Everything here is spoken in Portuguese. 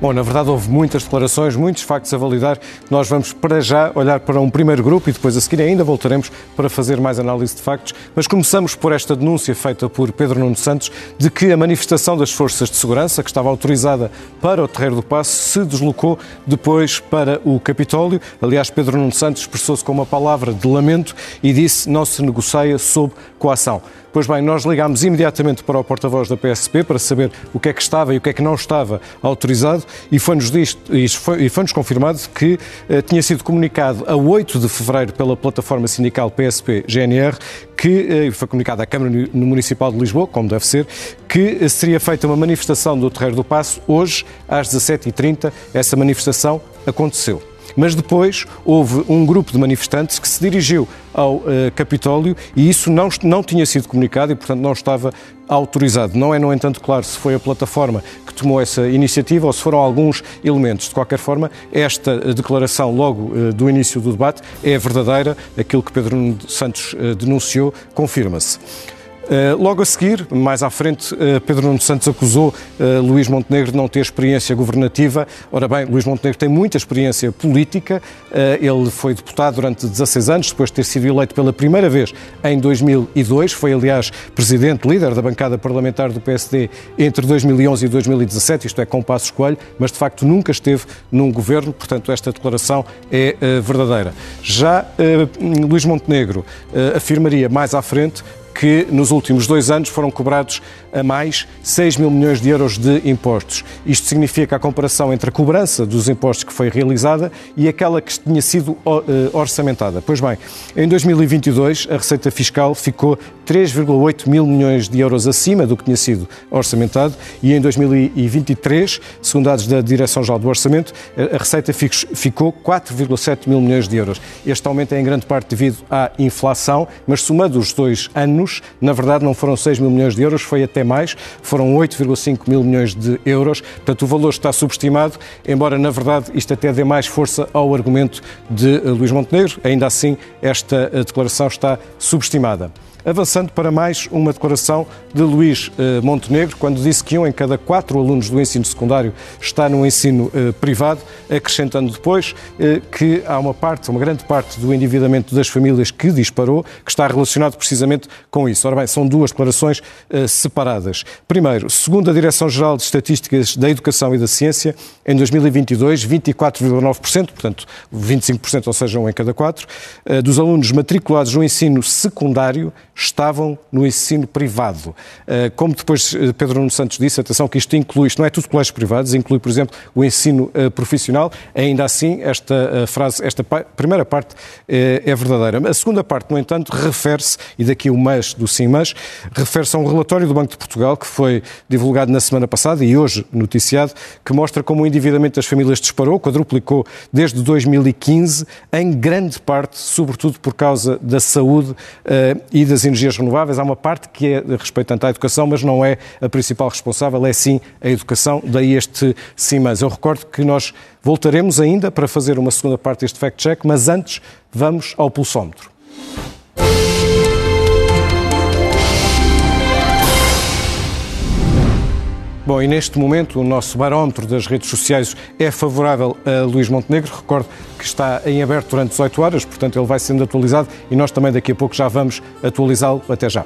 Bom, na verdade houve muitas declarações, muitos factos a validar. Nós vamos para já olhar para um primeiro grupo e depois a seguir ainda voltaremos para fazer mais análise de factos. Mas começamos por esta denúncia feita por Pedro Nuno Santos de que a manifestação das forças de segurança, que estava autorizada para o Terreiro do Passo, se deslocou depois para o Capitólio. Aliás, Pedro Nuno Santos expressou-se com uma palavra de lamento e disse não se negocia sob coação. Pois bem, nós ligámos imediatamente para o porta-voz da PSP para saber o que é que estava e o que é que não estava autorizado e foi-nos foi, foi confirmado que eh, tinha sido comunicado a 8 de fevereiro pela plataforma sindical PSP-GNR que eh, foi comunicado à Câmara Municipal de Lisboa, como deve ser, que seria feita uma manifestação do Terreiro do Passo hoje às 17h30. Essa manifestação aconteceu. Mas depois houve um grupo de manifestantes que se dirigiu ao uh, Capitólio e isso não, não tinha sido comunicado e, portanto, não estava autorizado. Não é, no entanto, claro se foi a plataforma que tomou essa iniciativa ou se foram alguns elementos. De qualquer forma, esta eh, declaração, logo uh, do início do debate, é verdadeira. Aquilo que Pedro Santos uh, denunciou confirma-se. Eh, logo a seguir, mais à frente, eh, Pedro Nuno Santos acusou uh, Luís Montenegro de não ter experiência governativa. Ora bem, Luís Montenegro tem muita experiência política. ele foi deputado durante 16 anos, depois de ter sido eleito pela primeira vez em 2002. Foi, aliás, presidente, líder da bancada parlamentar do PSD entre 2011 e 2017, isto é, com Passos Coelho, mas de facto nunca esteve num governo, portanto, esta declaração é verdadeira. Já Luís Montenegro afirmaria mais à frente que nos últimos dois anos foram cobrados a mais 6 mil milhões de euros de impostos. Isto significa a comparação entre a cobrança dos impostos que foi realizada e aquela que tinha sido eh, orçamentada. Pois bem, em 2022 a receita fiscal ficou 3,8 mil milhões de euros acima do que tinha sido orçamentado e em 2023, segundo dados da Direção-Geral do Orçamento, a receita ficou 4,7 mil milhões de euros. Este aumento é em grande parte devido à inflação, mas somando os dois anos, Na verdade, não foram 6 mil milhões de euros, foi até mais, foram 8,5 mil milhões de euros. Portanto, o valor está subestimado, embora, na verdade, isto até dê mais força ao argumento de eh, Luís Montenegro. Ainda assim, esta eh, declaração está subestimada avançando para mais uma declaração de Luís eh, Montenegro, quando disse que um em cada quatro alunos do ensino secundário está no ensino eh, privado, acrescentando depois eh, que há uma parte, uma grande parte do endividamento das famílias que disparou, que está relacionado precisamente com isso. Ora bem, são duas declarações separadas. Primeiro, segundo a Direção-Geral de Estatísticas da Educação e da Ciência, em 2022, 24,9%, portanto 25%, ou seja, um em cada quatro, dos alunos matriculados no ensino secundário estavam no ensino privado. Eh, como depois eh, Pedro Nuno Santos disse, atenção que isto inclui, isto não é tudo colégios privados, inclui, por exemplo, o ensino eh, profissional. Ainda assim, esta frase, esta primeira parte é verdadeira. A segunda parte, no entanto, refere-se, e daqui o mas do sim mas, refere-se a um relatório do Banco de Portugal que foi divulgado na semana passada e hoje noticiado, que mostra como o endividamento das famílias disparou, quadruplicou desde 2015, em grande parte, sobretudo por causa da saúde e das energias renováveis, há uma parte que é respeitante à educação, mas não é a principal responsável, é sim a educação, daí este sim, mas. Eu recordo que nós voltaremos ainda para fazer uma segunda parte deste fact-check, mas antes vamos ao pulsómetro. Bom, e neste momento o nosso barómetro das redes sociais é favorável a Luís Montenegro. Recordo que está em aberto durante 18 horas, portanto ele vai sendo atualizado e nós também daqui a pouco já vamos atualizá-lo. Até já.